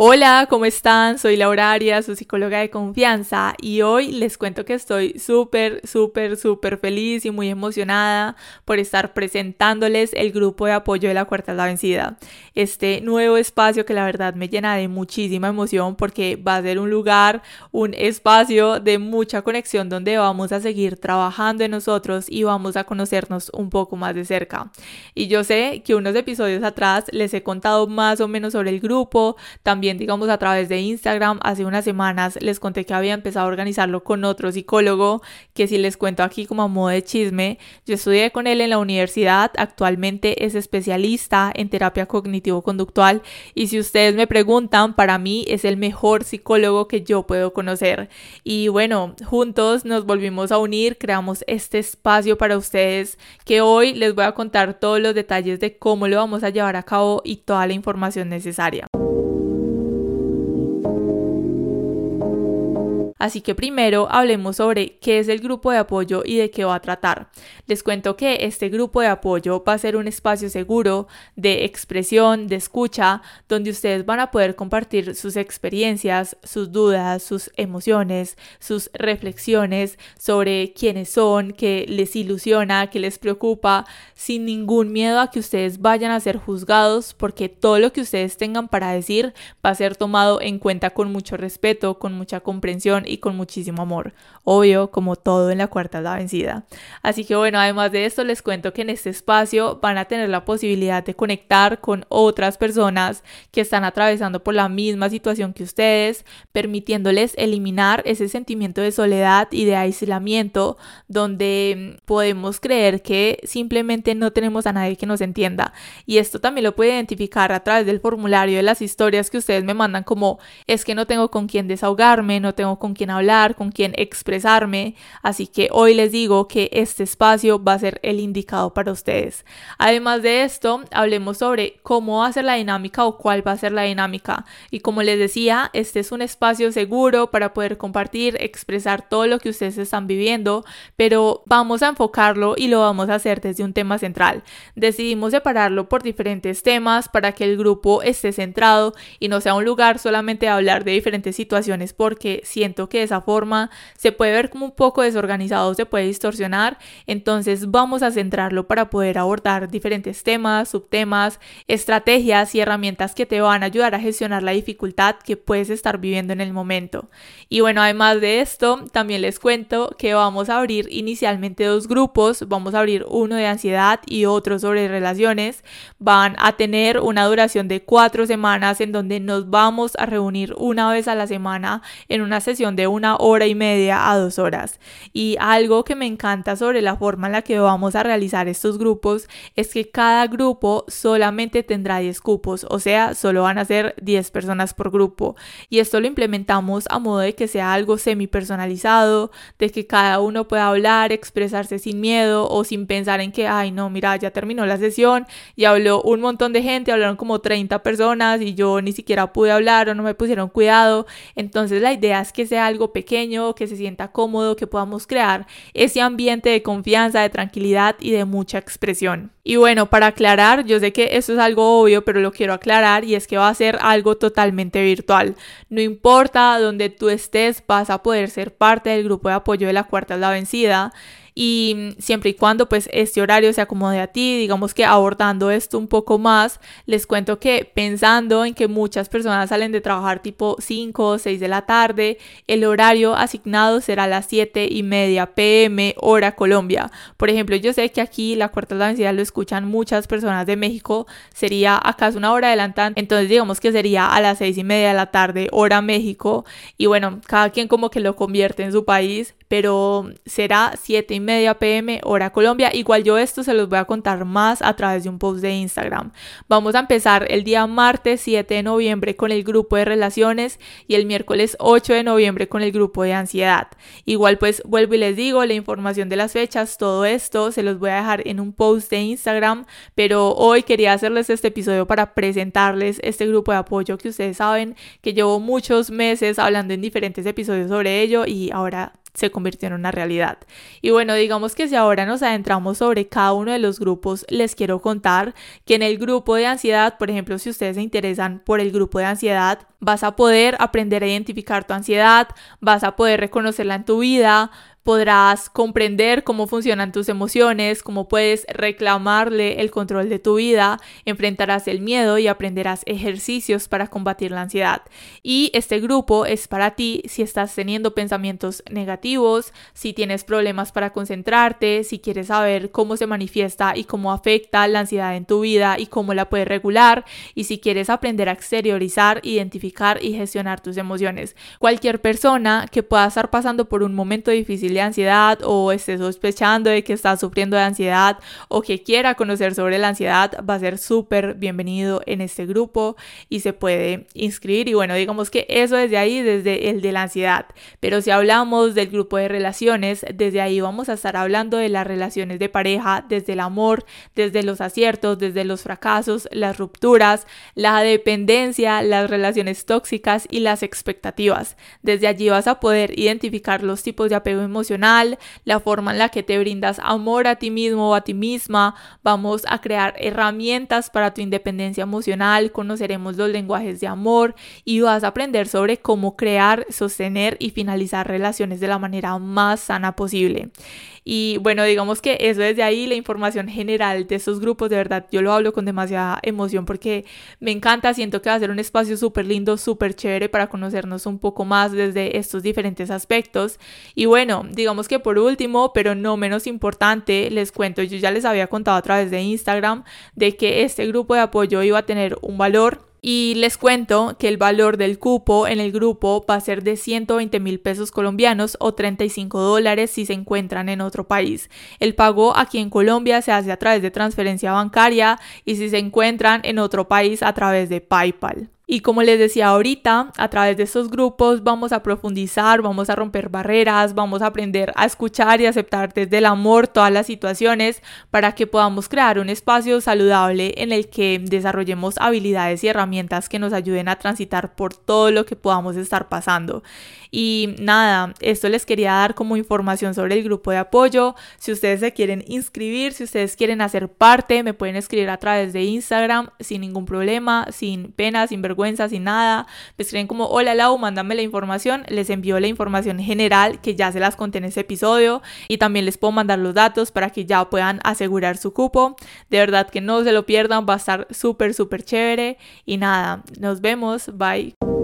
Hola, ¿cómo están? Soy Laura Arias, su psicóloga de confianza y hoy les cuento que estoy súper, súper, súper feliz y muy emocionada por estar presentándoles el grupo de apoyo de la Cuarta la Vencida. Este nuevo espacio que la verdad me llena de muchísima emoción porque va a ser un lugar, un espacio de mucha conexión donde vamos a seguir trabajando en nosotros y vamos a conocernos un poco más de cerca. Y yo sé que unos episodios atrás les he contado más o menos sobre el grupo, también digamos, a través de Instagram, hace unas semanas les conté que había empezado a organizarlo con otro psicólogo, que si les cuento aquí como a modo de chisme, yo estudié con él en la universidad, actualmente es especialista en terapia cognitivo-conductual y si ustedes me preguntan, para mí es el mejor psicólogo que yo puedo conocer. Y bueno, juntos nos volvimos a unir, creamos este espacio para ustedes que hoy les voy a contar todos los detalles de cómo lo vamos a llevar a cabo y toda la información necesaria. Así que primero hablemos sobre qué es el grupo de apoyo y de qué va a tratar. Les cuento que este grupo de apoyo va a ser un espacio seguro de expresión, de escucha, donde ustedes van a poder compartir sus experiencias, sus dudas, sus emociones, sus reflexiones sobre quiénes son, qué les ilusiona, qué les preocupa, sin ningún miedo a que ustedes vayan a ser juzgados, porque todo lo que ustedes tengan para decir va a ser tomado en cuenta con mucho respeto, con mucha comprensión y con muchísimo amor. Obvio, como todo en la cuarta la vencida. Así que bueno, además de esto les cuento que en este espacio van a tener la posibilidad de conectar con otras personas que están atravesando por la misma situación que ustedes, permitiéndoles eliminar ese sentimiento de soledad y de aislamiento donde podemos creer que simplemente no tenemos a nadie que nos entienda. Y esto también lo puede identificar a través del formulario de las historias que ustedes me mandan como es que no tengo con quién desahogarme, no tengo con quién hablar, con quién expresarme, así que hoy les digo que este espacio va a ser el indicado para ustedes. Además de esto, hablemos sobre cómo va a ser la dinámica o cuál va a ser la dinámica. Y como les decía, este es un espacio seguro para poder compartir, expresar todo lo que ustedes están viviendo, pero vamos a enfocarlo y lo vamos a hacer desde un tema central. Decidimos separarlo por diferentes temas para que el grupo esté centrado y no sea un lugar solamente de hablar de diferentes situaciones porque siento que de esa forma se puede ver como un poco desorganizado, se puede distorsionar. Entonces vamos a centrarlo para poder abordar diferentes temas, subtemas, estrategias y herramientas que te van a ayudar a gestionar la dificultad que puedes estar viviendo en el momento. Y bueno, además de esto, también les cuento que vamos a abrir inicialmente dos grupos. Vamos a abrir uno de ansiedad y otro sobre relaciones. Van a tener una duración de cuatro semanas en donde nos vamos a reunir una vez a la semana en una sesión de una hora y media a dos horas. Y algo que me encanta sobre la forma en la que vamos a realizar estos grupos es que cada grupo solamente tendrá 10 cupos, o sea, solo van a ser 10 personas por grupo. Y esto lo implementamos a modo de que sea algo semi personalizado, de que cada uno pueda hablar, expresarse sin miedo o sin pensar en que, ay, no, mira, ya terminó la sesión y habló un montón de gente, hablaron como 30 personas y yo ni siquiera pude hablar o no me pusieron cuidado. Entonces la idea es que sea algo pequeño, que se sienta cómodo, que podamos crear ese ambiente de confianza, de tranquilidad y de mucha expresión. Y bueno, para aclarar, yo sé que eso es algo obvio, pero lo quiero aclarar y es que va a ser algo totalmente virtual. No importa donde tú estés, vas a poder ser parte del grupo de apoyo de la cuarta es la vencida y siempre y cuando pues este horario se acomode a ti, digamos que abordando esto un poco más, les cuento que pensando en que muchas personas salen de trabajar tipo 5 o 6 de la tarde, el horario asignado será las 7 y media pm hora Colombia. Por ejemplo, yo sé que aquí la cuarta densidad lo escuchan muchas personas de México, sería acaso una hora adelantada, entonces digamos que sería a las 6 y media de la tarde hora México y bueno, cada quien como que lo convierte en su país, pero será 7 y media pm hora Colombia. Igual yo esto se los voy a contar más a través de un post de Instagram. Vamos a empezar el día martes 7 de noviembre con el grupo de relaciones y el miércoles 8 de noviembre con el grupo de ansiedad. Igual pues vuelvo y les digo la información de las fechas, todo esto se los voy a dejar en un post de Instagram, pero hoy quería hacerles este episodio para presentarles este grupo de apoyo que ustedes saben que llevo muchos meses hablando en diferentes episodios sobre ello y ahora se convirtió en una realidad. Y bueno, digamos que si ahora nos adentramos sobre cada uno de los grupos, les quiero contar que en el grupo de ansiedad, por ejemplo, si ustedes se interesan por el grupo de ansiedad, vas a poder aprender a identificar tu ansiedad, vas a poder reconocerla en tu vida, podrás comprender cómo funcionan tus emociones, cómo puedes reclamarle el control de tu vida, enfrentarás el miedo y aprenderás ejercicios para combatir la ansiedad. Y este grupo es para ti si estás teniendo pensamientos negativos, si tienes problemas para concentrarte, si quieres saber cómo se manifiesta y cómo afecta la ansiedad en tu vida y cómo la puedes regular, y si quieres aprender a exteriorizar, identificar y gestionar tus emociones. Cualquier persona que pueda estar pasando por un momento difícil ansiedad o esté sospechando de que está sufriendo de ansiedad o que quiera conocer sobre la ansiedad, va a ser súper bienvenido en este grupo y se puede inscribir. Y bueno, digamos que eso desde ahí, desde el de la ansiedad. Pero si hablamos del grupo de relaciones, desde ahí vamos a estar hablando de las relaciones de pareja, desde el amor, desde los aciertos, desde los fracasos, las rupturas, la dependencia, las relaciones tóxicas y las expectativas. Desde allí vas a poder identificar los tipos de apego emocional la forma en la que te brindas amor a ti mismo o a ti misma. Vamos a crear herramientas para tu independencia emocional, conoceremos los lenguajes de amor y vas a aprender sobre cómo crear, sostener y finalizar relaciones de la manera más sana posible. Y bueno, digamos que eso desde ahí, la información general de esos grupos, de verdad, yo lo hablo con demasiada emoción porque me encanta, siento que va a ser un espacio súper lindo, súper chévere para conocernos un poco más desde estos diferentes aspectos. Y bueno, digamos que por último, pero no menos importante, les cuento, yo ya les había contado a través de Instagram de que este grupo de apoyo iba a tener un valor y les cuento que el valor del cupo en el grupo va a ser de 120 mil pesos colombianos o 35 dólares si se encuentran en otro país. El pago aquí en Colombia se hace a través de transferencia bancaria y si se encuentran en otro país a través de PayPal. Y como les decía ahorita, a través de estos grupos vamos a profundizar, vamos a romper barreras, vamos a aprender a escuchar y aceptar desde el amor todas las situaciones para que podamos crear un espacio saludable en el que desarrollemos habilidades y herramientas que nos ayuden a transitar por todo lo que podamos estar pasando. Y nada, esto les quería dar como información sobre el grupo de apoyo. Si ustedes se quieren inscribir, si ustedes quieren hacer parte, me pueden escribir a través de Instagram sin ningún problema, sin pena, sin vergüenza sin nada, me escriben como, hola Lau, mándame la información, les envío la información general que ya se las conté en ese episodio y también les puedo mandar los datos para que ya puedan asegurar su cupo. De verdad que no se lo pierdan, va a estar súper, súper chévere y nada, nos vemos, bye.